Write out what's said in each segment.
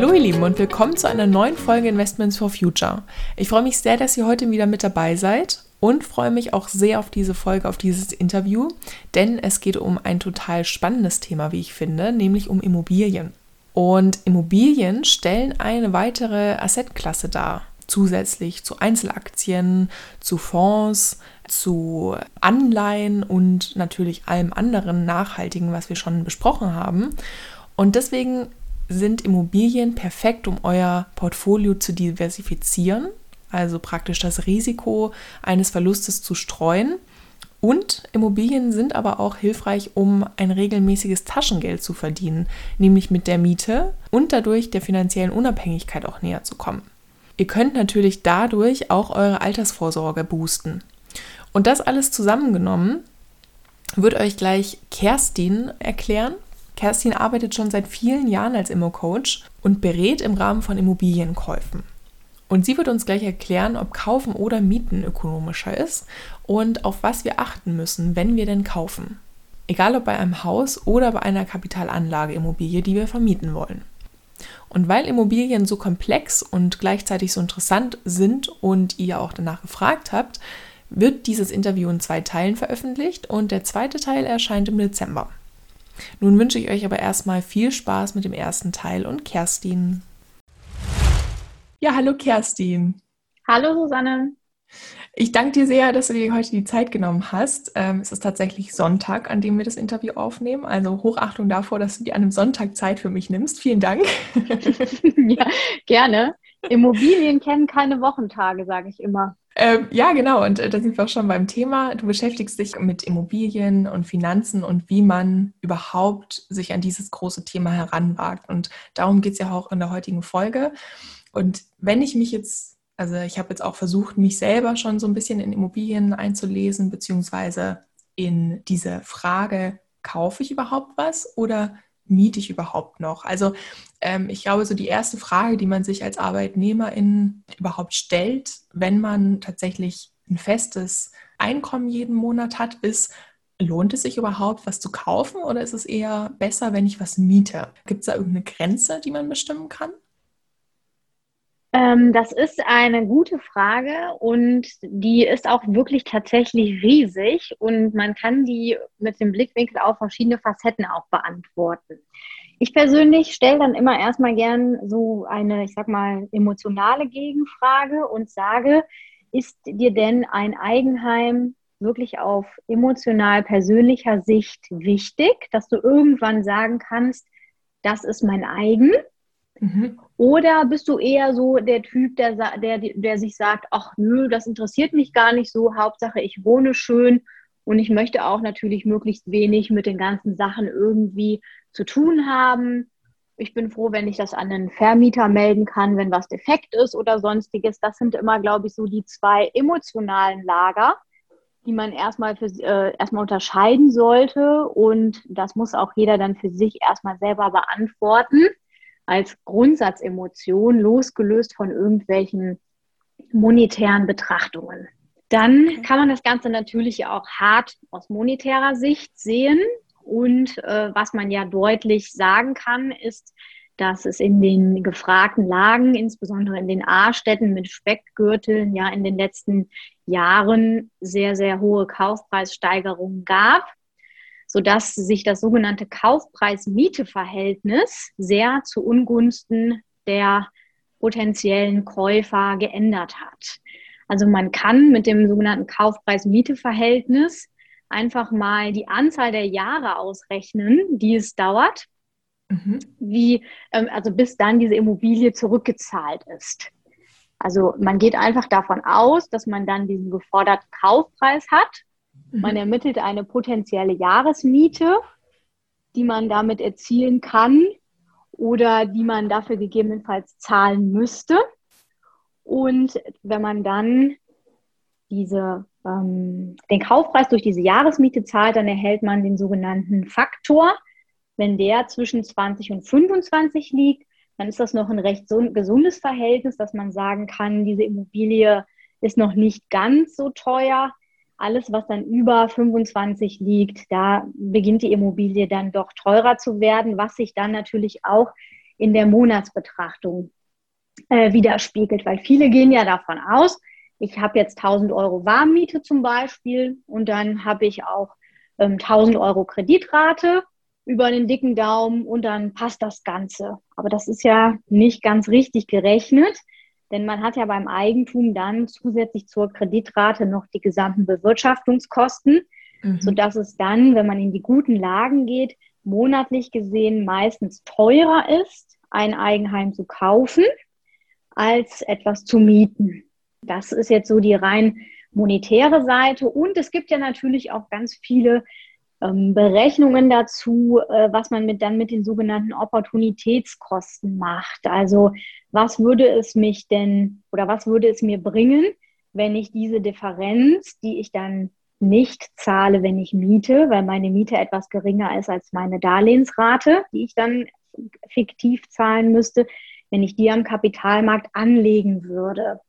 Hallo ihr Lieben und willkommen zu einer neuen Folge Investments for Future. Ich freue mich sehr, dass ihr heute wieder mit dabei seid und freue mich auch sehr auf diese Folge, auf dieses Interview, denn es geht um ein total spannendes Thema, wie ich finde, nämlich um Immobilien. Und Immobilien stellen eine weitere Assetklasse dar, zusätzlich zu Einzelaktien, zu Fonds, zu Anleihen und natürlich allem anderen Nachhaltigen, was wir schon besprochen haben. Und deswegen sind Immobilien perfekt, um euer Portfolio zu diversifizieren, also praktisch das Risiko eines Verlustes zu streuen. Und Immobilien sind aber auch hilfreich, um ein regelmäßiges Taschengeld zu verdienen, nämlich mit der Miete und dadurch der finanziellen Unabhängigkeit auch näher zu kommen. Ihr könnt natürlich dadurch auch eure Altersvorsorge boosten. Und das alles zusammengenommen wird euch gleich Kerstin erklären. Kerstin arbeitet schon seit vielen Jahren als Immo-Coach und berät im Rahmen von Immobilienkäufen. Und sie wird uns gleich erklären, ob Kaufen oder Mieten ökonomischer ist und auf was wir achten müssen, wenn wir denn kaufen. Egal ob bei einem Haus oder bei einer Kapitalanlageimmobilie, die wir vermieten wollen. Und weil Immobilien so komplex und gleichzeitig so interessant sind und ihr auch danach gefragt habt, wird dieses Interview in zwei Teilen veröffentlicht und der zweite Teil erscheint im Dezember. Nun wünsche ich euch aber erstmal viel Spaß mit dem ersten Teil und Kerstin. Ja, hallo Kerstin. Hallo Susanne. Ich danke dir sehr, dass du dir heute die Zeit genommen hast. Ähm, es ist tatsächlich Sonntag, an dem wir das Interview aufnehmen. Also Hochachtung davor, dass du dir an einem Sonntag Zeit für mich nimmst. Vielen Dank. ja, gerne. Immobilien kennen keine Wochentage, sage ich immer. Ähm, ja, genau. Und äh, da sind wir auch schon beim Thema. Du beschäftigst dich mit Immobilien und Finanzen und wie man überhaupt sich an dieses große Thema heranwagt. Und darum geht es ja auch in der heutigen Folge. Und wenn ich mich jetzt, also ich habe jetzt auch versucht, mich selber schon so ein bisschen in Immobilien einzulesen, beziehungsweise in diese Frage, kaufe ich überhaupt was oder miete ich überhaupt noch? Also ähm, ich glaube, so die erste Frage, die man sich als Arbeitnehmerin überhaupt stellt, wenn man tatsächlich ein festes Einkommen jeden Monat hat, ist, lohnt es sich überhaupt, was zu kaufen oder ist es eher besser, wenn ich was miete? Gibt es da irgendeine Grenze, die man bestimmen kann? Ähm, das ist eine gute Frage und die ist auch wirklich tatsächlich riesig und man kann die mit dem Blickwinkel auf verschiedene Facetten auch beantworten. Ich persönlich stelle dann immer erstmal gern so eine, ich sag mal, emotionale Gegenfrage und sage, ist dir denn ein Eigenheim wirklich auf emotional persönlicher Sicht wichtig, dass du irgendwann sagen kannst, das ist mein eigen? Mhm. Oder bist du eher so der Typ, der, der, der sich sagt, ach nö, das interessiert mich gar nicht so, Hauptsache ich wohne schön und ich möchte auch natürlich möglichst wenig mit den ganzen Sachen irgendwie zu tun haben. Ich bin froh, wenn ich das an einen Vermieter melden kann, wenn was defekt ist oder sonstiges. Das sind immer, glaube ich, so die zwei emotionalen Lager, die man erstmal, für, äh, erstmal unterscheiden sollte. Und das muss auch jeder dann für sich erstmal selber beantworten als Grundsatzemotion, losgelöst von irgendwelchen monetären Betrachtungen. Dann kann man das Ganze natürlich auch hart aus monetärer Sicht sehen. Und äh, was man ja deutlich sagen kann, ist, dass es in den gefragten Lagen, insbesondere in den A-Städten mit Speckgürteln, ja in den letzten Jahren sehr, sehr hohe Kaufpreissteigerungen gab sodass sich das sogenannte Kaufpreis-Miete-Verhältnis sehr zu Ungunsten der potenziellen Käufer geändert hat. Also man kann mit dem sogenannten Kaufpreis-Miete-Verhältnis einfach mal die Anzahl der Jahre ausrechnen, die es dauert, mhm. wie, ähm, also bis dann diese Immobilie zurückgezahlt ist. Also man geht einfach davon aus, dass man dann diesen geforderten Kaufpreis hat man mhm. ermittelt eine potenzielle Jahresmiete, die man damit erzielen kann oder die man dafür gegebenenfalls zahlen müsste. Und wenn man dann diese, ähm, den Kaufpreis durch diese Jahresmiete zahlt, dann erhält man den sogenannten Faktor. Wenn der zwischen 20 und 25 liegt, dann ist das noch ein recht gesundes Verhältnis, dass man sagen kann, diese Immobilie ist noch nicht ganz so teuer. Alles, was dann über 25 liegt, da beginnt die Immobilie dann doch teurer zu werden, was sich dann natürlich auch in der Monatsbetrachtung äh, widerspiegelt, weil viele gehen ja davon aus, ich habe jetzt 1000 Euro Warmmiete zum Beispiel und dann habe ich auch ähm, 1000 Euro Kreditrate über den dicken Daumen und dann passt das Ganze. Aber das ist ja nicht ganz richtig gerechnet, denn man hat ja beim Eigentum dann zusätzlich zur Kreditrate noch die gesamten Bewirtschaftungskosten, mhm. sodass es dann, wenn man in die guten Lagen geht, monatlich gesehen meistens teurer ist, ein Eigenheim zu kaufen, als etwas zu mieten. Das ist jetzt so die rein monetäre Seite. Und es gibt ja natürlich auch ganz viele ähm, Berechnungen dazu, äh, was man mit, dann mit den sogenannten Opportunitätskosten macht. Also was würde es mich denn oder was würde es mir bringen, wenn ich diese Differenz, die ich dann nicht zahle, wenn ich miete, weil meine Miete etwas geringer ist als meine Darlehensrate, die ich dann fiktiv zahlen müsste, wenn ich die am Kapitalmarkt anlegen würde.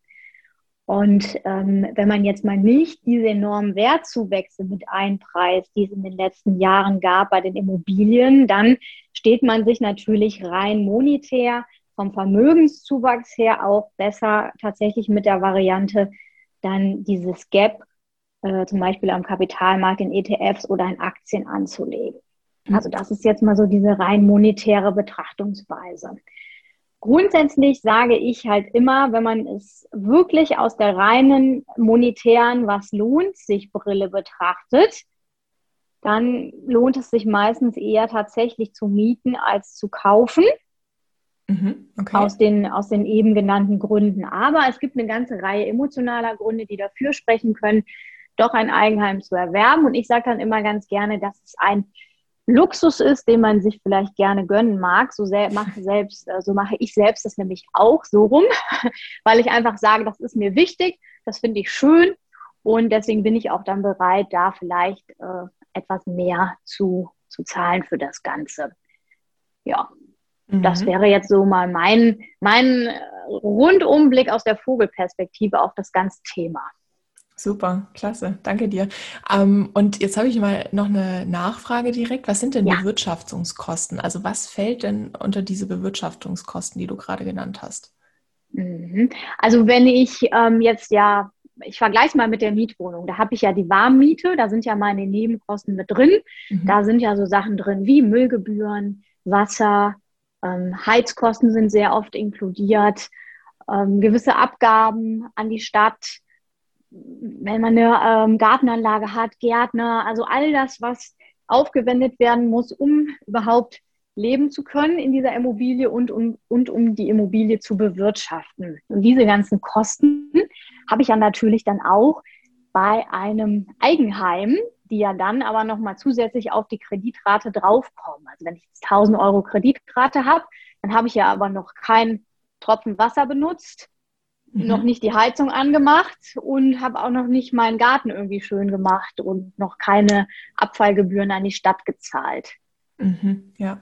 Und ähm, wenn man jetzt mal nicht diese enormen Wertzuwächse mit einpreist, die es in den letzten Jahren gab bei den Immobilien, dann steht man sich natürlich rein monetär vom Vermögenszuwachs her auch besser tatsächlich mit der Variante, dann dieses Gap äh, zum Beispiel am Kapitalmarkt in ETFs oder in Aktien anzulegen. Mhm. Also das ist jetzt mal so diese rein monetäre Betrachtungsweise. Grundsätzlich sage ich halt immer, wenn man es wirklich aus der reinen monetären, was lohnt sich Brille betrachtet, dann lohnt es sich meistens eher tatsächlich zu mieten als zu kaufen. Mhm, okay. aus, den, aus den eben genannten Gründen. Aber es gibt eine ganze Reihe emotionaler Gründe, die dafür sprechen können, doch ein Eigenheim zu erwerben. Und ich sage dann immer ganz gerne, dass es ein Luxus ist, den man sich vielleicht gerne gönnen mag. So mache, selbst, äh, so mache ich selbst das nämlich auch so rum, weil ich einfach sage, das ist mir wichtig, das finde ich schön und deswegen bin ich auch dann bereit, da vielleicht äh, etwas mehr zu, zu zahlen für das Ganze. Ja, mhm. das wäre jetzt so mal mein, mein äh, Rundumblick aus der Vogelperspektive auf das ganze Thema. Super, klasse, danke dir. Ähm, und jetzt habe ich mal noch eine Nachfrage direkt. Was sind denn ja. Bewirtschaftungskosten? Also was fällt denn unter diese Bewirtschaftungskosten, die du gerade genannt hast? Mhm. Also wenn ich ähm, jetzt ja, ich vergleiche mal mit der Mietwohnung. Da habe ich ja die Warmmiete, da sind ja meine Nebenkosten mit drin. Mhm. Da sind ja so Sachen drin wie Müllgebühren, Wasser, ähm, Heizkosten sind sehr oft inkludiert, ähm, gewisse Abgaben an die Stadt wenn man eine ähm, Gartenanlage hat, Gärtner, also all das, was aufgewendet werden muss, um überhaupt leben zu können in dieser Immobilie und um, und um die Immobilie zu bewirtschaften. Und diese ganzen Kosten habe ich ja natürlich dann auch bei einem Eigenheim, die ja dann aber nochmal zusätzlich auf die Kreditrate draufkommen. Also wenn ich jetzt 1000 Euro Kreditrate habe, dann habe ich ja aber noch keinen Tropfen Wasser benutzt mhm. noch nicht die Heizung angemacht und habe auch noch nicht meinen Garten irgendwie schön gemacht und noch keine Abfallgebühren an die Stadt gezahlt. Mhm. Ja.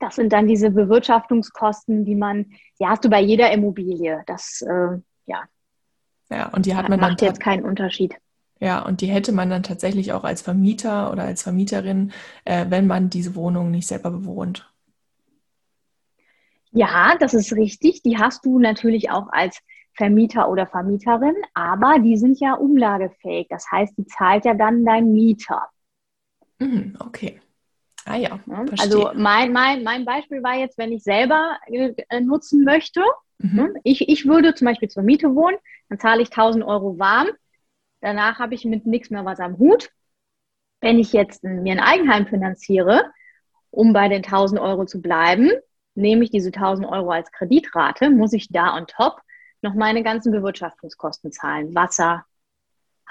Das sind dann diese Bewirtschaftungskosten, die man, die hast du bei jeder Immobilie. Das, äh, ja. Ja, und die hat man macht dann jetzt keinen Unterschied. Ja, und die hätte man dann tatsächlich auch als Vermieter oder als Vermieterin, äh, wenn man diese Wohnung nicht selber bewohnt. Ja, das ist richtig. Die hast du natürlich auch als Vermieter oder Vermieterin, aber die sind ja umlagefähig. Das heißt, die zahlt ja dann dein Mieter. Mhm, okay. Ah ja. Verstehe. Also mein, mein, mein Beispiel war jetzt, wenn ich selber äh, nutzen möchte. Mhm. Ne? Ich, ich würde zum Beispiel zur Miete wohnen, dann zahle ich 1000 Euro warm. Danach habe ich mit nichts mehr was am Hut. Wenn ich jetzt mir ein Eigenheim finanziere, um bei den 1000 Euro zu bleiben, nehme ich diese 1000 Euro als Kreditrate, muss ich da on top noch meine ganzen Bewirtschaftungskosten zahlen. Wasser,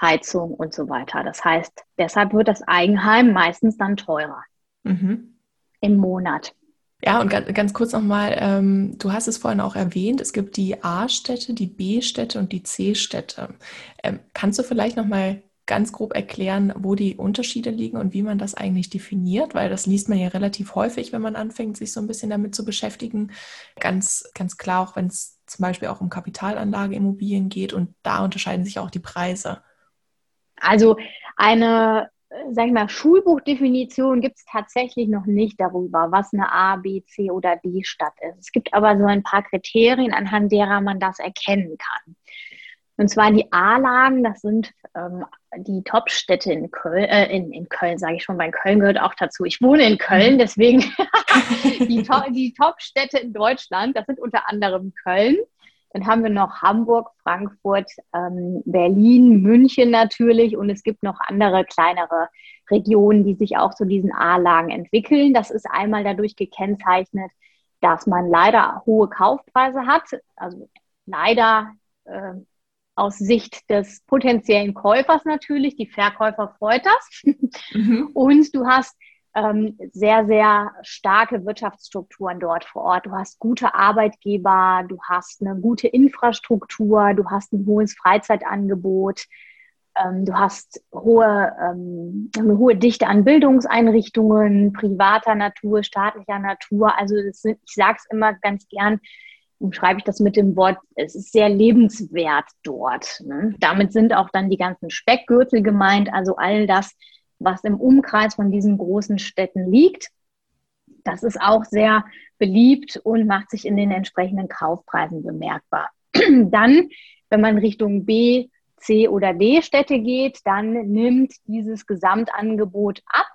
Heizung und so weiter. Das heißt, deshalb wird das Eigenheim meistens dann teurer mhm. im Monat. Ja, und ganz, ganz kurz nochmal, ähm, du hast es vorhin auch erwähnt, es gibt die A-Städte, die B-Städte und die C-Städte. Ähm, kannst du vielleicht nochmal ganz grob erklären, wo die Unterschiede liegen und wie man das eigentlich definiert? Weil das liest man ja relativ häufig, wenn man anfängt, sich so ein bisschen damit zu beschäftigen. Ganz, ganz klar, auch wenn es zum Beispiel auch um Kapitalanlageimmobilien geht und da unterscheiden sich auch die Preise. Also eine sag ich mal, Schulbuchdefinition gibt es tatsächlich noch nicht darüber, was eine A, B, C oder D-Stadt ist. Es gibt aber so ein paar Kriterien, anhand derer man das erkennen kann. Und zwar die A-Lagen, das sind ähm, die Top-Städte in Köln, äh, in, in Köln sage ich schon, weil Köln gehört auch dazu. Ich wohne in Köln, mhm. deswegen die, to die Top-Städte in Deutschland, das sind unter anderem Köln. Dann haben wir noch Hamburg, Frankfurt, ähm, Berlin, München natürlich und es gibt noch andere kleinere Regionen, die sich auch zu diesen A-Lagen entwickeln. Das ist einmal dadurch gekennzeichnet, dass man leider hohe Kaufpreise hat. Also leider äh, aus Sicht des potenziellen Käufers natürlich. Die Verkäufer freut das. Mhm. Und du hast ähm, sehr, sehr starke Wirtschaftsstrukturen dort vor Ort. Du hast gute Arbeitgeber, du hast eine gute Infrastruktur, du hast ein hohes Freizeitangebot, ähm, du hast hohe, ähm, eine hohe Dichte an Bildungseinrichtungen, privater Natur, staatlicher Natur. Also sind, ich sage es immer ganz gern, umschreibe ich das mit dem Wort, es ist sehr lebenswert dort. Ne? Damit sind auch dann die ganzen Speckgürtel gemeint, also all das, was im Umkreis von diesen großen Städten liegt. Das ist auch sehr beliebt und macht sich in den entsprechenden Kaufpreisen bemerkbar. Dann, wenn man Richtung B, C oder D Städte geht, dann nimmt dieses Gesamtangebot ab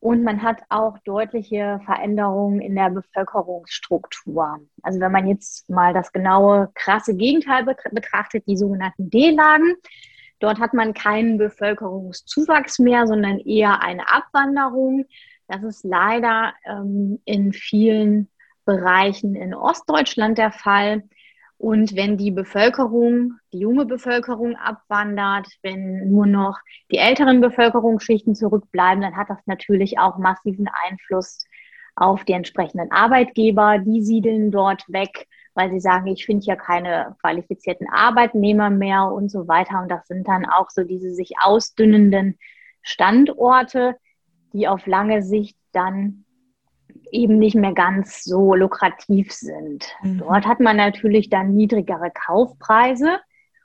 und man hat auch deutliche Veränderungen in der Bevölkerungsstruktur. Also wenn man jetzt mal das genaue, krasse Gegenteil betrachtet, die sogenannten D-Lagen, Dort hat man keinen Bevölkerungszuwachs mehr, sondern eher eine Abwanderung. Das ist leider ähm, in vielen Bereichen in Ostdeutschland der Fall. Und wenn die Bevölkerung, die junge Bevölkerung abwandert, wenn nur noch die älteren Bevölkerungsschichten zurückbleiben, dann hat das natürlich auch massiven Einfluss auf die entsprechenden Arbeitgeber. Die siedeln dort weg weil sie sagen, ich finde ja keine qualifizierten Arbeitnehmer mehr und so weiter. Und das sind dann auch so diese sich ausdünnenden Standorte, die auf lange Sicht dann eben nicht mehr ganz so lukrativ sind. Mhm. Dort hat man natürlich dann niedrigere Kaufpreise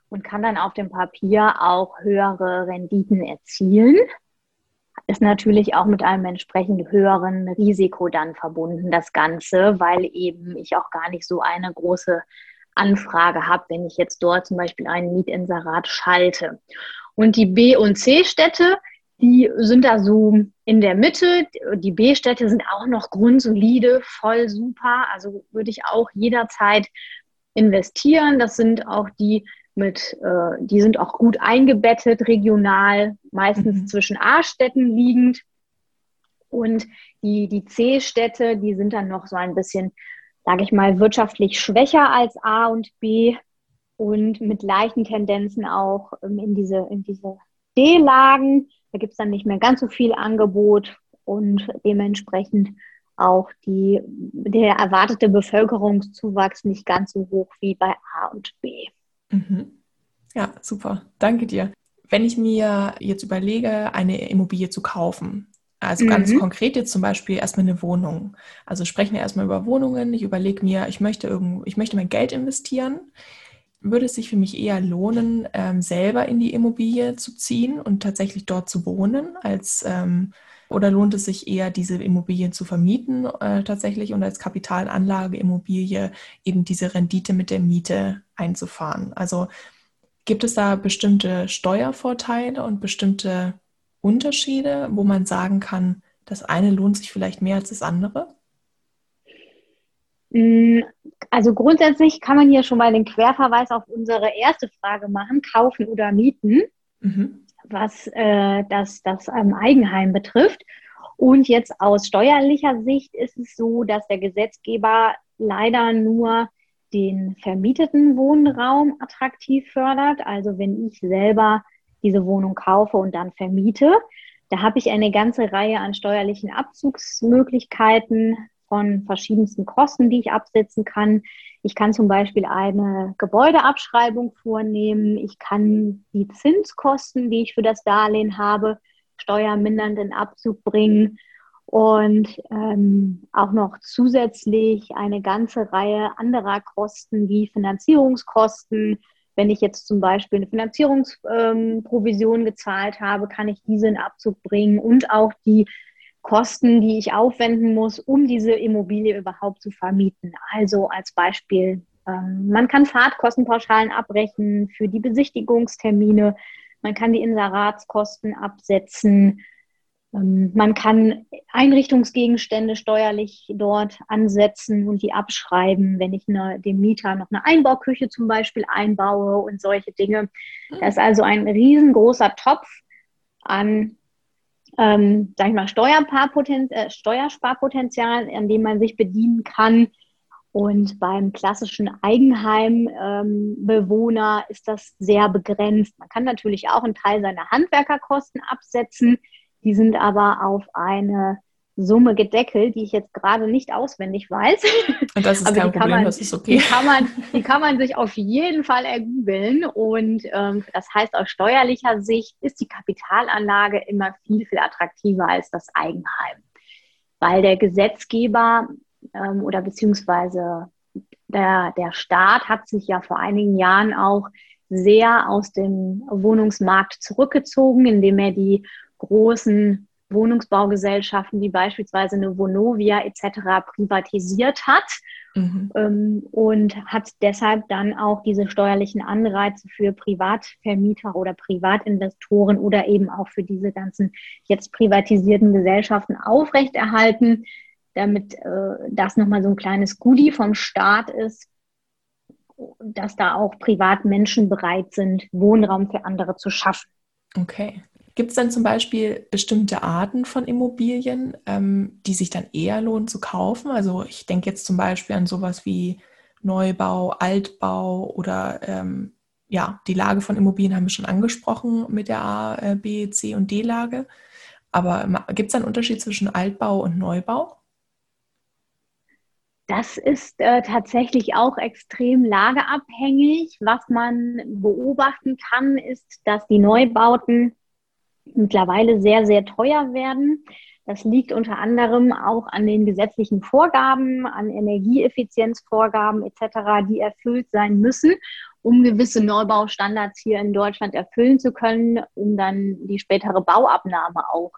und kann dann auf dem Papier auch höhere Renditen erzielen ist natürlich auch mit einem entsprechend höheren Risiko dann verbunden, das Ganze, weil eben ich auch gar nicht so eine große Anfrage habe, wenn ich jetzt dort zum Beispiel einen Mietinserat schalte. Und die B- und C-Städte, die sind da so in der Mitte. Die B-Städte sind auch noch grundsolide, voll super. Also würde ich auch jederzeit investieren. Das sind auch die mit, äh, die sind auch gut eingebettet, regional, meistens mhm. zwischen A-Städten liegend. Und die, die C-Städte, die sind dann noch so ein bisschen, sage ich mal, wirtschaftlich schwächer als A und B und mit leichten Tendenzen auch ähm, in diese, in diese D-Lagen. Da gibt es dann nicht mehr ganz so viel Angebot und dementsprechend auch die, der erwartete Bevölkerungszuwachs nicht ganz so hoch wie bei A und B. Mhm. Ja, super. Danke dir. Wenn ich mir jetzt überlege, eine Immobilie zu kaufen, also mhm. ganz konkret jetzt zum Beispiel erstmal eine Wohnung. Also sprechen wir erstmal über Wohnungen. Ich überlege mir, ich möchte irgendwo, ich möchte mein Geld investieren. Würde es sich für mich eher lohnen, ähm, selber in die Immobilie zu ziehen und tatsächlich dort zu wohnen, als ähm, oder lohnt es sich eher, diese Immobilien zu vermieten äh, tatsächlich und als Kapitalanlage Immobilie eben diese Rendite mit der Miete einzufahren? Also gibt es da bestimmte Steuervorteile und bestimmte Unterschiede, wo man sagen kann, das eine lohnt sich vielleicht mehr als das andere? Mm, also grundsätzlich kann man hier schon mal den Querverweis auf unsere erste Frage machen, kaufen oder mieten. Mhm was äh, das, das ähm, Eigenheim betrifft. Und jetzt aus steuerlicher Sicht ist es so, dass der Gesetzgeber leider nur den vermieteten Wohnraum attraktiv fördert. Also wenn ich selber diese Wohnung kaufe und dann vermiete, da habe ich eine ganze Reihe an steuerlichen Abzugsmöglichkeiten von verschiedensten Kosten, die ich absetzen kann. Ich kann zum Beispiel eine Gebäudeabschreibung vornehmen. Ich kann die Zinskosten, die ich für das Darlehen habe, steuermindernd in Abzug bringen und ähm, auch noch zusätzlich eine ganze Reihe anderer Kosten wie Finanzierungskosten, Wenn ich jetzt zum Beispiel eine Finanzierungsprovision ähm, gezahlt habe, kann ich diese in Abzug bringen und auch die Kosten, die ich aufwenden muss, um diese Immobilie überhaupt zu vermieten. Also als Beispiel, ähm, man kann Fahrtkostenpauschalen abbrechen für die Besichtigungstermine, man kann die Inseratskosten absetzen, ähm, man kann Einrichtungsgegenstände steuerlich dort ansetzen und die abschreiben, wenn ich eine, dem Mieter noch eine Einbauküche zum Beispiel einbaue und solche Dinge. Das ist also ein riesengroßer Topf an ähm, sag ich mal, äh, Steuersparpotenzial, an dem man sich bedienen kann. Und beim klassischen Eigenheimbewohner ähm, ist das sehr begrenzt. Man kann natürlich auch einen Teil seiner Handwerkerkosten absetzen. Die sind aber auf eine Summe gedeckelt, die ich jetzt gerade nicht auswendig weiß. Und das ist kein Problem, man, das ist okay. Die kann, man, die kann man sich auf jeden Fall ergoogeln. Und ähm, das heißt, aus steuerlicher Sicht ist die Kapitalanlage immer viel, viel attraktiver als das Eigenheim. Weil der Gesetzgeber ähm, oder beziehungsweise der, der Staat hat sich ja vor einigen Jahren auch sehr aus dem Wohnungsmarkt zurückgezogen, indem er die großen Wohnungsbaugesellschaften wie beispielsweise eine Vonovia etc. privatisiert hat mhm. ähm, und hat deshalb dann auch diese steuerlichen Anreize für Privatvermieter oder Privatinvestoren oder eben auch für diese ganzen jetzt privatisierten Gesellschaften aufrechterhalten, damit äh, das nochmal so ein kleines Goodie vom Staat ist, dass da auch Privatmenschen bereit sind, Wohnraum für andere zu schaffen. Okay. Gibt es dann zum Beispiel bestimmte Arten von Immobilien, ähm, die sich dann eher lohnen zu kaufen? Also ich denke jetzt zum Beispiel an sowas wie Neubau, Altbau oder ähm, ja, die Lage von Immobilien haben wir schon angesprochen mit der A, äh, B, C und D-Lage. Aber gibt es einen Unterschied zwischen Altbau und Neubau? Das ist äh, tatsächlich auch extrem lageabhängig. Was man beobachten kann, ist, dass die Neubauten mittlerweile sehr, sehr teuer werden. Das liegt unter anderem auch an den gesetzlichen Vorgaben, an Energieeffizienzvorgaben etc., die erfüllt sein müssen, um gewisse Neubaustandards hier in Deutschland erfüllen zu können, um dann die spätere Bauabnahme auch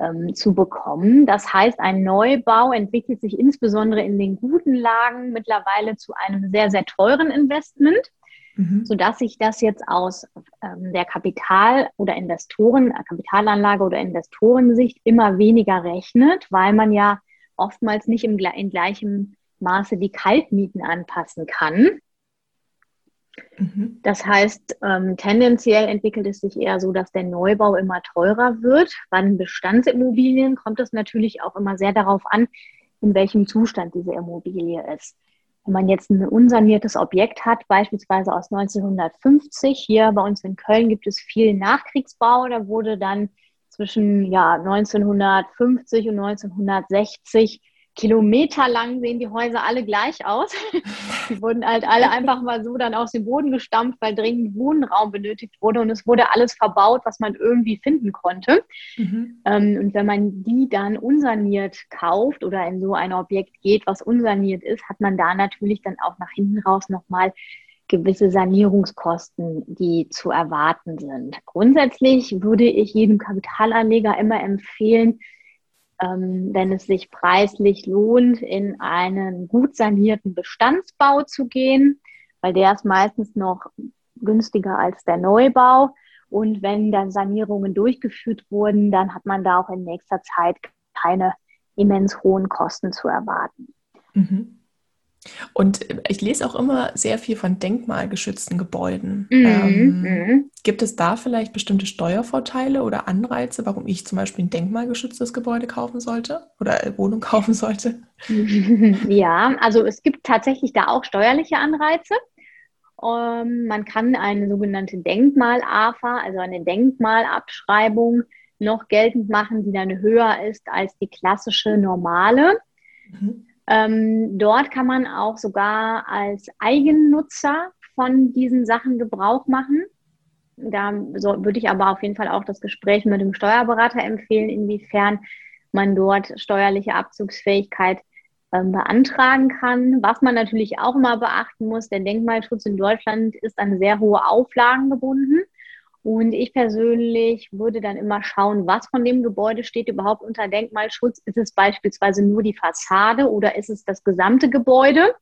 ähm, zu bekommen. Das heißt, ein Neubau entwickelt sich insbesondere in den guten Lagen mittlerweile zu einem sehr, sehr teuren Investment mhm. sodass sich das jetzt aus ähm, der Kapital- oder Investoren, äh, Kapitalanlage oder Investorensicht immer weniger rechnet, weil man ja oftmals nicht im, in gleichem Maße die Kaltmieten anpassen kann. Mhm. Das heißt, ähm, tendenziell entwickelt es sich eher so, dass der Neubau immer teurer wird. Bei den Bestandsimmobilien kommt es natürlich auch immer sehr darauf an, in welchem Zustand diese Immobilie ist. Wenn man jetzt ein unsaniertes Objekt hat, beispielsweise aus 1950, hier bei uns in Köln gibt es viel Nachkriegsbau, da wurde dann zwischen ja, 1950 und 1960 kilometerlang sehen die Häuser alle gleich aus. Die wurden halt alle einfach mal so dann aus dem Boden gestampft, weil dringend Wohnraum benötigt wurde und es wurde alles verbaut, was man irgendwie finden konnte. Mhm. Ähm, und wenn man die dann unsaniert kauft oder in so ein Objekt geht, was unsaniert ist, hat man da natürlich dann auch nach hinten raus nochmal gewisse Sanierungskosten, die zu erwarten sind. Grundsätzlich würde ich jedem Kapitalanleger immer empfehlen, ähm, wenn es sich preislich lohnt, in einen gut sanierten Bestandsbau zu gehen, weil der ist meistens noch günstiger als der Neubau. Und wenn dann Sanierungen durchgeführt wurden, dann hat man da auch in nächster Zeit keine immens hohen Kosten zu erwarten. Mhm. Und ich lese auch immer sehr viel von denkmalgeschützten Gebäuden. Mhm, ähm, mhm. Gibt es da vielleicht bestimmte Steuervorteile oder Anreize, warum ich zum Beispiel ein denkmalgeschütztes Gebäude kaufen sollte oder Wohnung kaufen sollte? Ja, also es gibt tatsächlich da auch steuerliche Anreize. Ähm, man kann eine sogenannte Denkmal-AFA, also eine Denkmalabschreibung, noch geltend machen, die dann höher ist als die klassische normale. Mhm. Ähm, dort kann man auch sogar als Eigennutzer von diesen Sachen Gebrauch machen. Da so, würde ich aber auf jeden Fall auch das Gespräch mit dem Steuerberater empfehlen, inwiefern man dort steuerliche Abzugsfähigkeit ähm, beantragen kann. Was man natürlich auch immer beachten muss, der Denkmalschutz in Deutschland ist an sehr hohe Auflagen gebunden. Und ich persönlich würde dann immer schauen, was von dem Gebäude steht überhaupt unter Denkmalschutz. Ist es beispielsweise nur die Fassade oder ist es das gesamte Gebäude?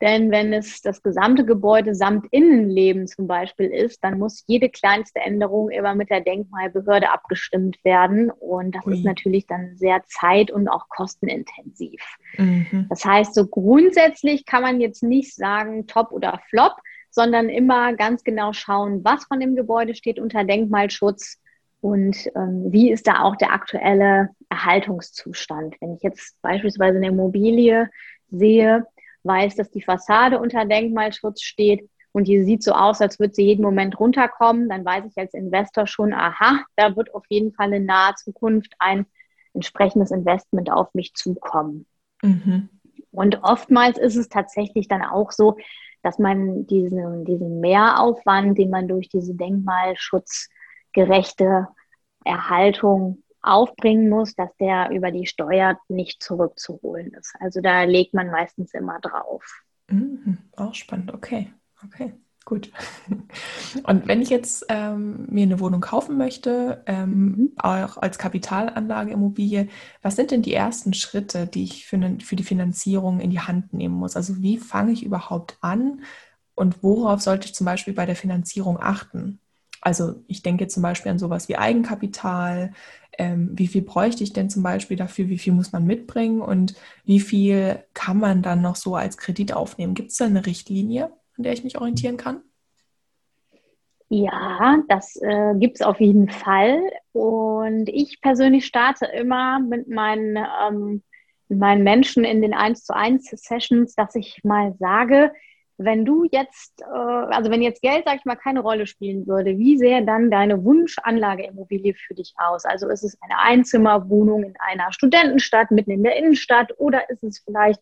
Denn wenn es das gesamte Gebäude samt Innenleben zum Beispiel ist, dann muss jede kleinste Änderung immer mit der Denkmalbehörde abgestimmt werden. Und das Ui. ist natürlich dann sehr zeit- und auch kostenintensiv. Mhm. Das heißt, so grundsätzlich kann man jetzt nicht sagen, top oder flop, sondern immer ganz genau schauen, was von dem Gebäude steht unter Denkmalschutz und ähm, wie ist da auch der aktuelle Erhaltungszustand. Wenn ich jetzt beispielsweise eine Immobilie sehe, weiß, dass die Fassade unter Denkmalschutz steht und die sieht so aus, als würde sie jeden Moment runterkommen, dann weiß ich als Investor schon, aha, da wird auf jeden Fall in naher Zukunft ein entsprechendes Investment auf mich zukommen. Mhm. Und oftmals ist es tatsächlich dann auch so, dass man diesen, diesen Mehraufwand, den man durch diese denkmalschutzgerechte Erhaltung aufbringen muss, dass der über die Steuer nicht zurückzuholen ist. Also da legt man meistens immer drauf. Mhm, auch spannend, okay, okay, gut. Und wenn ich jetzt ähm, mir eine Wohnung kaufen möchte, ähm, mhm. auch als Kapitalanlageimmobilie, was sind denn die ersten Schritte, die ich für, ne, für die Finanzierung in die Hand nehmen muss? Also wie fange ich überhaupt an und worauf sollte ich zum Beispiel bei der Finanzierung achten? Also ich denke zum Beispiel an sowas wie Eigenkapital, ähm, wie viel bräuchte ich denn zum Beispiel dafür, wie viel muss man mitbringen und wie viel kann man dann noch so als Kredit aufnehmen? Gibt es da eine Richtlinie, an der ich mich orientieren kann? Ja, das äh, gibt es auf jeden Fall. Und ich persönlich starte immer mit meinen, ähm, mit meinen Menschen in den 1 zu 1 Sessions, dass ich mal sage, wenn du jetzt, äh, also wenn jetzt Geld, sag ich mal, keine Rolle spielen würde, wie sähe dann deine Wunschanlageimmobilie für dich aus? Also ist es eine Einzimmerwohnung in einer Studentenstadt mitten in der Innenstadt oder ist es vielleicht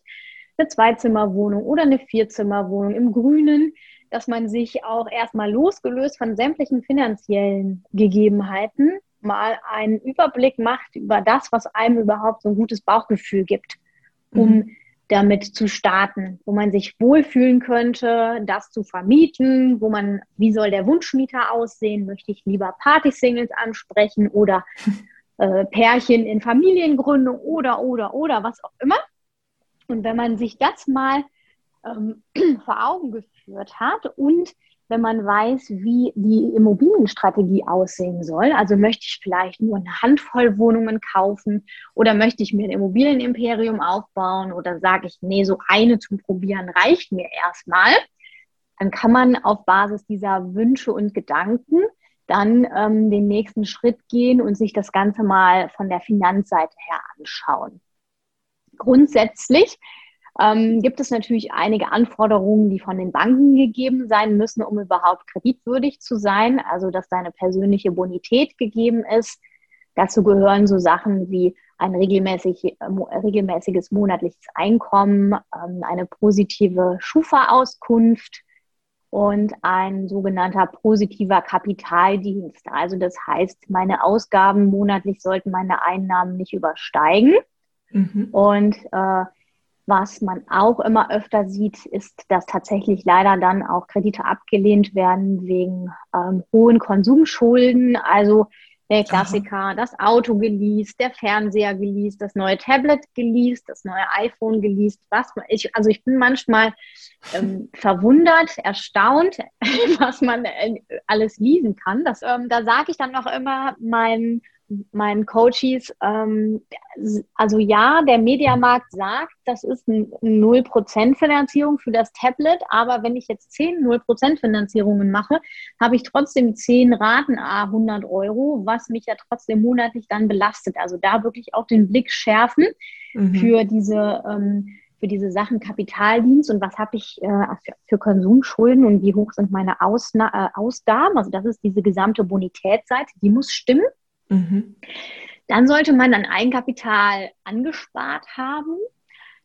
eine Zweizimmerwohnung oder eine Vierzimmerwohnung im Grünen, dass man sich auch erstmal losgelöst von sämtlichen finanziellen Gegebenheiten mal einen Überblick macht über das, was einem überhaupt so ein gutes Bauchgefühl gibt, um mhm damit zu starten, wo man sich wohlfühlen könnte, das zu vermieten, wo man, wie soll der Wunschmieter aussehen? Möchte ich lieber Party-Singles ansprechen oder äh, Pärchen in Familiengründung oder, oder, oder, was auch immer. Und wenn man sich das mal ähm, vor Augen geführt hat und wenn man weiß, wie die Immobilienstrategie aussehen soll. Also möchte ich vielleicht nur eine Handvoll Wohnungen kaufen oder möchte ich mir ein Immobilienimperium aufbauen oder sage ich, nee, so eine zum Probieren reicht mir erstmal. Dann kann man auf Basis dieser Wünsche und Gedanken dann ähm, den nächsten Schritt gehen und sich das Ganze mal von der Finanzseite her anschauen. Grundsätzlich ähm, gibt es natürlich einige Anforderungen, die von den Banken gegeben sein müssen, um überhaupt kreditwürdig zu sein. Also, dass deine persönliche Bonität gegeben ist. Dazu gehören so Sachen wie ein regelmäßig, äh, regelmäßiges monatliches Einkommen, ähm, eine positive Schufa-Auskunft und ein sogenannter positiver Kapitaldienst. Also das heißt, meine Ausgaben monatlich sollten meine Einnahmen nicht übersteigen. Mhm. Und äh, was man auch immer öfter sieht, ist, dass tatsächlich leider dann auch Kredite abgelehnt werden wegen ähm, hohen Konsumschulden. Also der Klassiker, Aha. das Auto geleast, der Fernseher geleast, das neue Tablet geleast, das neue iPhone geleast. Was ich, also ich bin manchmal ähm, verwundert, erstaunt, was man äh, alles lesen kann. Das, ähm, da sage ich dann noch immer meinen meinen Coaches, ähm, also ja, der Mediamarkt sagt, das ist eine 0% Finanzierung für das Tablet, aber wenn ich jetzt 10 0% Finanzierungen mache, habe ich trotzdem 10 Raten A 100 Euro, was mich ja trotzdem monatlich dann belastet. Also da wirklich auch den Blick schärfen mhm. für diese ähm, für diese Sachen Kapitaldienst und was habe ich äh, für, für, Konsumschulden und wie hoch sind meine Ausna äh, Ausgaben. Also das ist diese gesamte Bonitätsseite, die muss stimmen. Mhm. Dann sollte man ein Eigenkapital angespart haben.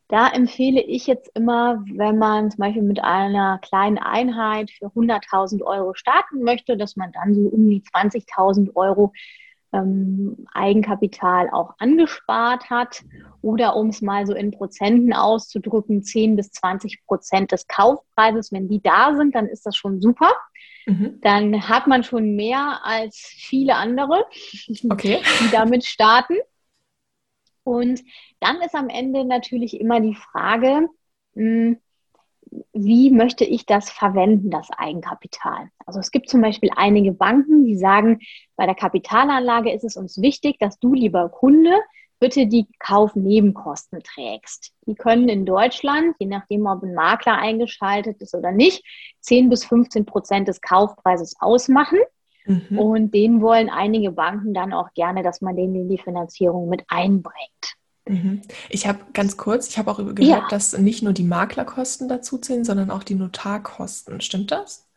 Da empfehle ich jetzt immer, wenn man zum Beispiel mit einer kleinen Einheit für 100.000 Euro starten möchte, dass man dann so um die 20.000 Euro ähm, Eigenkapital auch angespart hat oder um es mal so in Prozenten auszudrücken, 10 bis 20 Prozent des Kaufpreises. Wenn die da sind, dann ist das schon super. Mhm. Dann hat man schon mehr als viele andere, okay. die damit starten. Und dann ist am Ende natürlich immer die Frage, hm, wie möchte ich das verwenden, das Eigenkapital? Also es gibt zum Beispiel einige Banken, die sagen, bei der Kapitalanlage ist es uns wichtig, dass du, lieber Kunde, bitte die Kaufnebenkosten trägst. Die können in Deutschland, je nachdem, ob ein Makler eingeschaltet ist oder nicht, 10 bis 15 Prozent des Kaufpreises ausmachen. Mhm. Und den wollen einige Banken dann auch gerne, dass man den in die Finanzierung mit einbringt. Mhm. Ich habe ganz kurz, ich habe auch gehört, ja. dass nicht nur die Maklerkosten dazu zählen, sondern auch die Notarkosten. Stimmt das?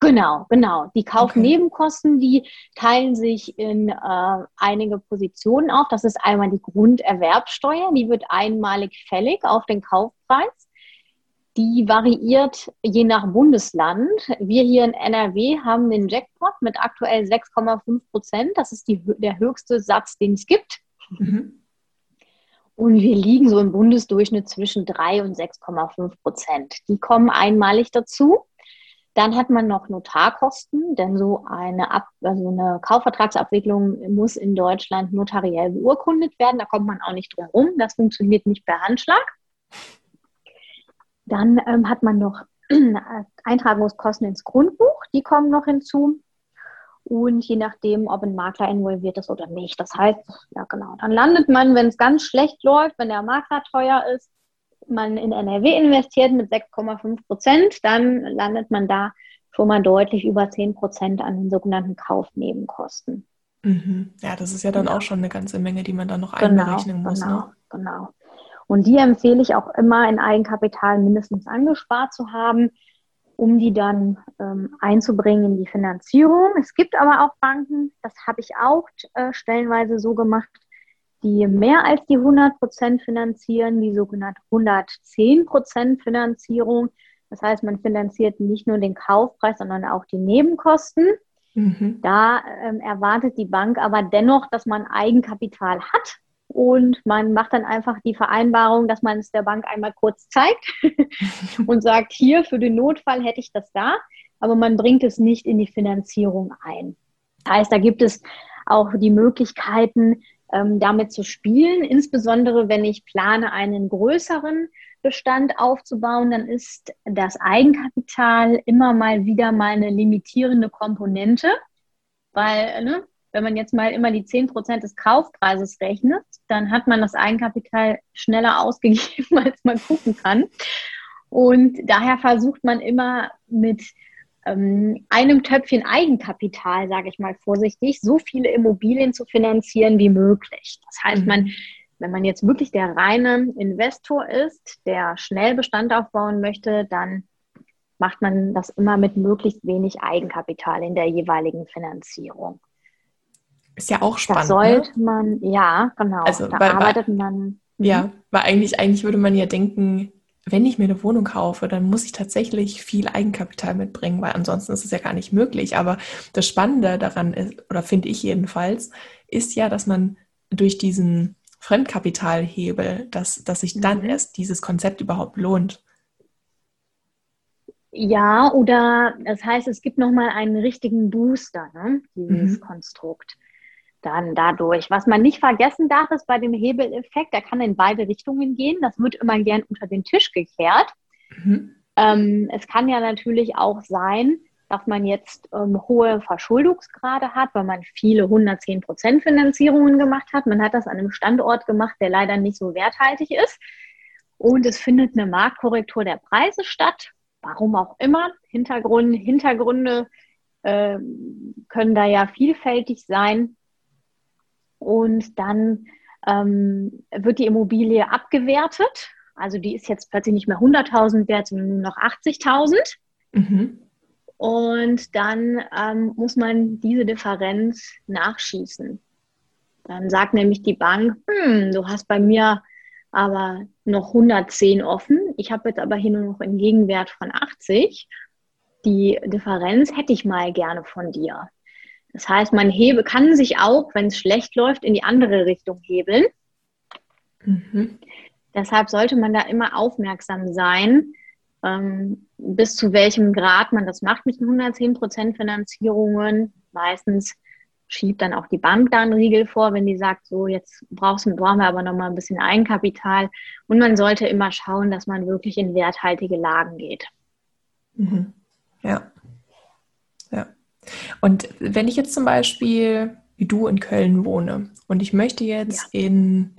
Genau, genau. Die Kaufnebenkosten, okay. die teilen sich in äh, einige Positionen auf. Das ist einmal die Grunderwerbsteuer, die wird einmalig fällig auf den Kaufpreis. Die variiert je nach Bundesland. Wir hier in NRW haben den Jackpot mit aktuell 6,5 Prozent. Das ist die, der höchste Satz, den es gibt. Mhm. Und wir liegen so im Bundesdurchschnitt zwischen 3 und 6,5 Prozent. Die kommen einmalig dazu. Dann hat man noch Notarkosten, denn so eine, Ab also eine Kaufvertragsabwicklung muss in Deutschland notariell beurkundet werden. Da kommt man auch nicht drum rum. Das funktioniert nicht per Handschlag. Dann ähm, hat man noch Eintragungskosten ins Grundbuch, die kommen noch hinzu und je nachdem, ob ein Makler involviert ist oder nicht. Das heißt, ja genau, dann landet man, wenn es ganz schlecht läuft, wenn der Makler teuer ist, man in NRW investiert mit 6,5 Prozent, dann landet man da schon mal deutlich über 10 Prozent an den sogenannten Kaufnebenkosten. Mhm. Ja, das ist ja dann auch schon eine ganze Menge, die man dann noch genau, einberechnen muss. Genau, ne? genau. Und die empfehle ich auch immer in Eigenkapital mindestens angespart zu haben um die dann ähm, einzubringen in die Finanzierung. Es gibt aber auch Banken, das habe ich auch äh, stellenweise so gemacht, die mehr als die 100 Prozent finanzieren, die sogenannte 110 Prozent Finanzierung. Das heißt, man finanziert nicht nur den Kaufpreis, sondern auch die Nebenkosten. Mhm. Da ähm, erwartet die Bank aber dennoch, dass man Eigenkapital hat und man macht dann einfach die Vereinbarung, dass man es der Bank einmal kurz zeigt und sagt, hier für den Notfall hätte ich das da, aber man bringt es nicht in die Finanzierung ein. Das heißt, da gibt es auch die Möglichkeiten, ähm, damit zu spielen. Insbesondere wenn ich plane, einen größeren Bestand aufzubauen, dann ist das Eigenkapital immer mal wieder mal eine limitierende Komponente, weil ne, wenn man jetzt mal immer die 10% des Kaufpreises rechnet, dann hat man das Eigenkapital schneller ausgegeben, als man gucken kann. Und daher versucht man immer mit ähm, einem Töpfchen Eigenkapital, sage ich mal vorsichtig, so viele Immobilien zu finanzieren wie möglich. Das heißt, man, mhm. wenn man jetzt wirklich der reine Investor ist, der schnell Bestand aufbauen möchte, dann macht man das immer mit möglichst wenig Eigenkapital in der jeweiligen Finanzierung. Ist ja auch spannend. Das sollte ne? man, ja, genau. Also, da weil, arbeitet man. Ja, mhm. weil eigentlich, eigentlich würde man ja denken, wenn ich mir eine Wohnung kaufe, dann muss ich tatsächlich viel Eigenkapital mitbringen, weil ansonsten ist es ja gar nicht möglich. Aber das Spannende daran ist, oder finde ich jedenfalls, ist ja, dass man durch diesen Fremdkapitalhebel, dass, dass sich dann mhm. erst dieses Konzept überhaupt lohnt. Ja, oder das heißt, es gibt nochmal einen richtigen Booster, ne, dieses mhm. Konstrukt dann dadurch. Was man nicht vergessen darf, ist bei dem Hebeleffekt, der kann in beide Richtungen gehen. Das wird immer gern unter den Tisch gekehrt. Mhm. Ähm, es kann ja natürlich auch sein, dass man jetzt ähm, hohe Verschuldungsgrade hat, weil man viele 110 Prozent Finanzierungen gemacht hat. Man hat das an einem Standort gemacht, der leider nicht so werthaltig ist. Und es findet eine Marktkorrektur der Preise statt. Warum auch immer. Hintergrund, Hintergründe äh, können da ja vielfältig sein und dann ähm, wird die Immobilie abgewertet. Also die ist jetzt plötzlich nicht mehr 100.000 wert, sondern nur noch 80.000. Mhm. Und dann ähm, muss man diese Differenz nachschießen. Dann sagt nämlich die Bank, hm, du hast bei mir aber noch 110 offen. Ich habe jetzt aber hier nur noch einen Gegenwert von 80. Die Differenz hätte ich mal gerne von dir. Das heißt, man hebe, kann sich auch, wenn es schlecht läuft, in die andere Richtung hebeln. Mhm. Deshalb sollte man da immer aufmerksam sein, ähm, bis zu welchem Grad man das macht mit den 110% Finanzierungen. Meistens schiebt dann auch die Bank da einen Riegel vor, wenn die sagt, so jetzt brauchst, brauchen wir aber noch mal ein bisschen Eigenkapital. Und man sollte immer schauen, dass man wirklich in werthaltige Lagen geht. Mhm. Ja. Und wenn ich jetzt zum Beispiel wie du in Köln wohne und ich möchte jetzt ja. in,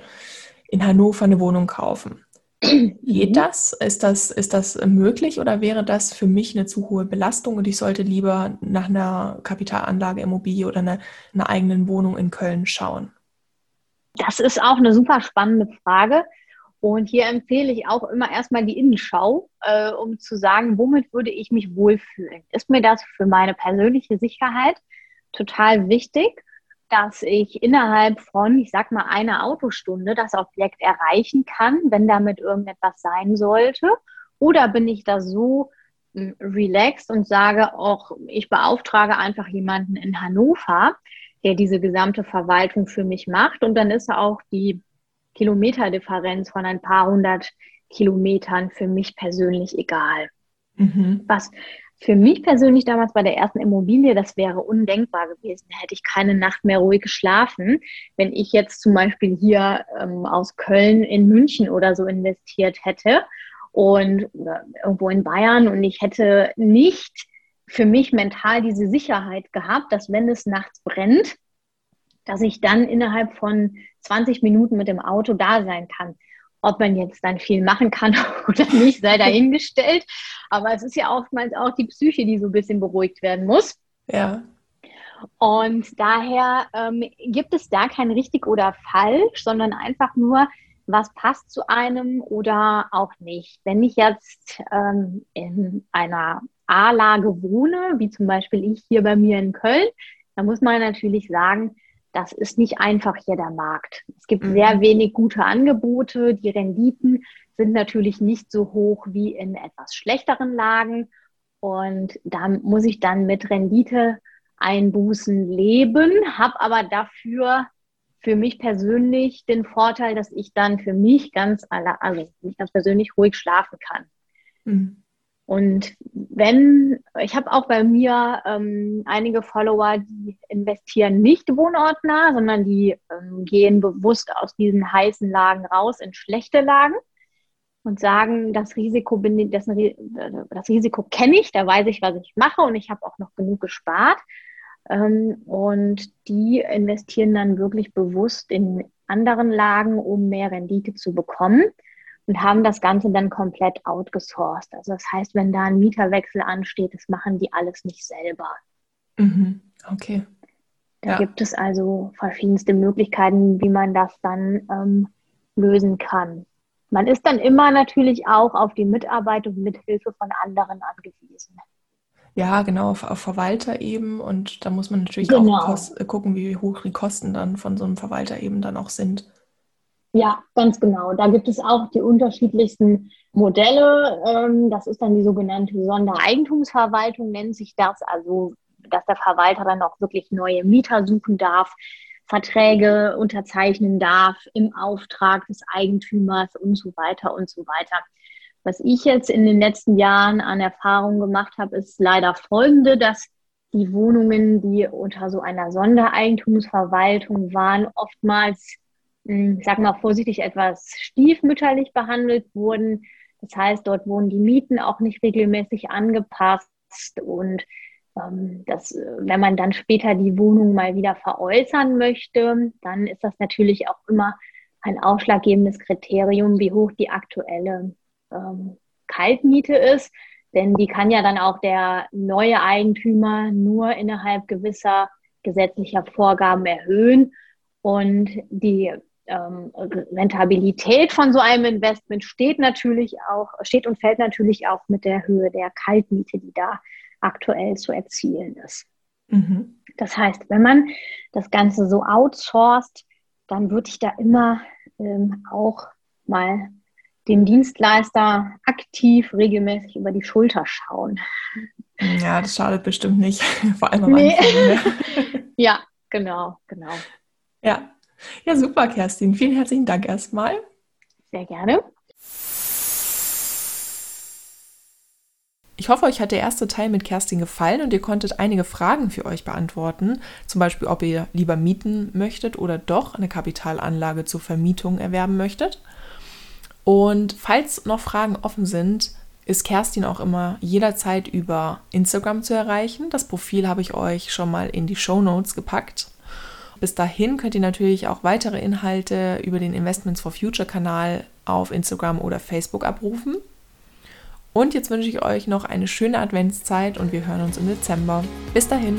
in Hannover eine Wohnung kaufen, Geht mhm. das? Ist, das? ist das möglich oder wäre das für mich eine zu hohe Belastung und ich sollte lieber nach einer Kapitalanlage Immobilie oder einer, einer eigenen Wohnung in Köln schauen? Das ist auch eine super spannende Frage. Und hier empfehle ich auch immer erstmal die Innenschau, äh, um zu sagen, womit würde ich mich wohlfühlen. Ist mir das für meine persönliche Sicherheit total wichtig? dass ich innerhalb von, ich sag mal, einer Autostunde das Objekt erreichen kann, wenn damit irgendetwas sein sollte? Oder bin ich da so hm, relaxed und sage auch, ich beauftrage einfach jemanden in Hannover, der diese gesamte Verwaltung für mich macht und dann ist auch die Kilometerdifferenz von ein paar hundert Kilometern für mich persönlich egal. Mhm. Was für mich persönlich damals bei der ersten Immobilie, das wäre undenkbar gewesen. Da hätte ich keine Nacht mehr ruhig geschlafen. Wenn ich jetzt zum Beispiel hier ähm, aus Köln in München oder so investiert hätte und irgendwo in Bayern und ich hätte nicht für mich mental diese Sicherheit gehabt, dass wenn es nachts brennt, dass ich dann innerhalb von 20 Minuten mit dem Auto da sein kann. Ob man jetzt dann viel machen kann oder nicht, sei dahingestellt. Aber es ist ja oftmals auch die Psyche, die so ein bisschen beruhigt werden muss. Ja. Und daher ähm, gibt es da kein richtig oder falsch, sondern einfach nur, was passt zu einem oder auch nicht. Wenn ich jetzt ähm, in einer A-Lage wohne, wie zum Beispiel ich hier bei mir in Köln, dann muss man natürlich sagen, das ist nicht einfach hier der Markt. Es gibt mhm. sehr wenig gute Angebote. Die Renditen sind natürlich nicht so hoch wie in etwas schlechteren Lagen. Und da muss ich dann mit Renditeeinbußen leben, habe aber dafür für mich persönlich den Vorteil, dass ich dann für mich ganz, also mich ganz persönlich ruhig schlafen kann. Mhm. Und wenn, ich habe auch bei mir ähm, einige Follower, die investieren nicht wohnortnah, sondern die ähm, gehen bewusst aus diesen heißen Lagen raus in schlechte Lagen und sagen, das Risiko das, das Risiko kenne ich, da weiß ich, was ich mache und ich habe auch noch genug gespart. Ähm, und die investieren dann wirklich bewusst in anderen Lagen, um mehr Rendite zu bekommen und haben das Ganze dann komplett outgesourced. Also das heißt, wenn da ein Mieterwechsel ansteht, das machen die alles nicht selber. Mhm. Okay. Da ja. gibt es also verschiedenste Möglichkeiten, wie man das dann ähm, lösen kann. Man ist dann immer natürlich auch auf die Mitarbeit und Mithilfe von anderen angewiesen. Ja, genau, auf, auf Verwalter eben. Und da muss man natürlich genau. auch gucken, wie hoch die Kosten dann von so einem Verwalter eben dann auch sind. Ja, ganz genau. Da gibt es auch die unterschiedlichsten Modelle. Ähm, das ist dann die sogenannte Sondereigentumsverwaltung, nennt sich das. Also, dass der Verwalter dann auch wirklich neue Mieter suchen darf, Verträge unterzeichnen darf im Auftrag des Eigentümers und so weiter und so weiter. Was ich jetzt in den letzten Jahren an Erfahrung gemacht habe, ist leider folgende, dass die Wohnungen, die unter so einer Sondereigentumsverwaltung waren, oftmals ich sage mal vorsichtig, etwas stiefmütterlich behandelt wurden. Das heißt, dort wurden die Mieten auch nicht regelmäßig angepasst und ähm, das, wenn man dann später die Wohnung mal wieder veräußern möchte, dann ist das natürlich auch immer ein ausschlaggebendes Kriterium, wie hoch die aktuelle ähm, Kaltmiete ist. Denn die kann ja dann auch der neue Eigentümer nur innerhalb gewisser gesetzlicher Vorgaben erhöhen. Und die ähm, Rentabilität von so einem Investment steht natürlich auch, steht und fällt natürlich auch mit der Höhe der Kaltmiete, die da aktuell zu erzielen ist. Mhm. Das heißt, wenn man das Ganze so outsourced, dann würde ich da immer ähm, auch mal dem Dienstleister aktiv regelmäßig über die Schulter schauen. Ja, das schadet bestimmt nicht, vor allem am nee. Anfang. Ne? ja, genau, genau. Ja, ja, super, Kerstin. Vielen herzlichen Dank erstmal. Sehr gerne. Ich hoffe, euch hat der erste Teil mit Kerstin gefallen und ihr konntet einige Fragen für euch beantworten. Zum Beispiel, ob ihr lieber mieten möchtet oder doch eine Kapitalanlage zur Vermietung erwerben möchtet. Und falls noch Fragen offen sind, ist Kerstin auch immer jederzeit über Instagram zu erreichen. Das Profil habe ich euch schon mal in die Show Notes gepackt. Bis dahin könnt ihr natürlich auch weitere Inhalte über den Investments for Future Kanal auf Instagram oder Facebook abrufen. Und jetzt wünsche ich euch noch eine schöne Adventszeit und wir hören uns im Dezember. Bis dahin.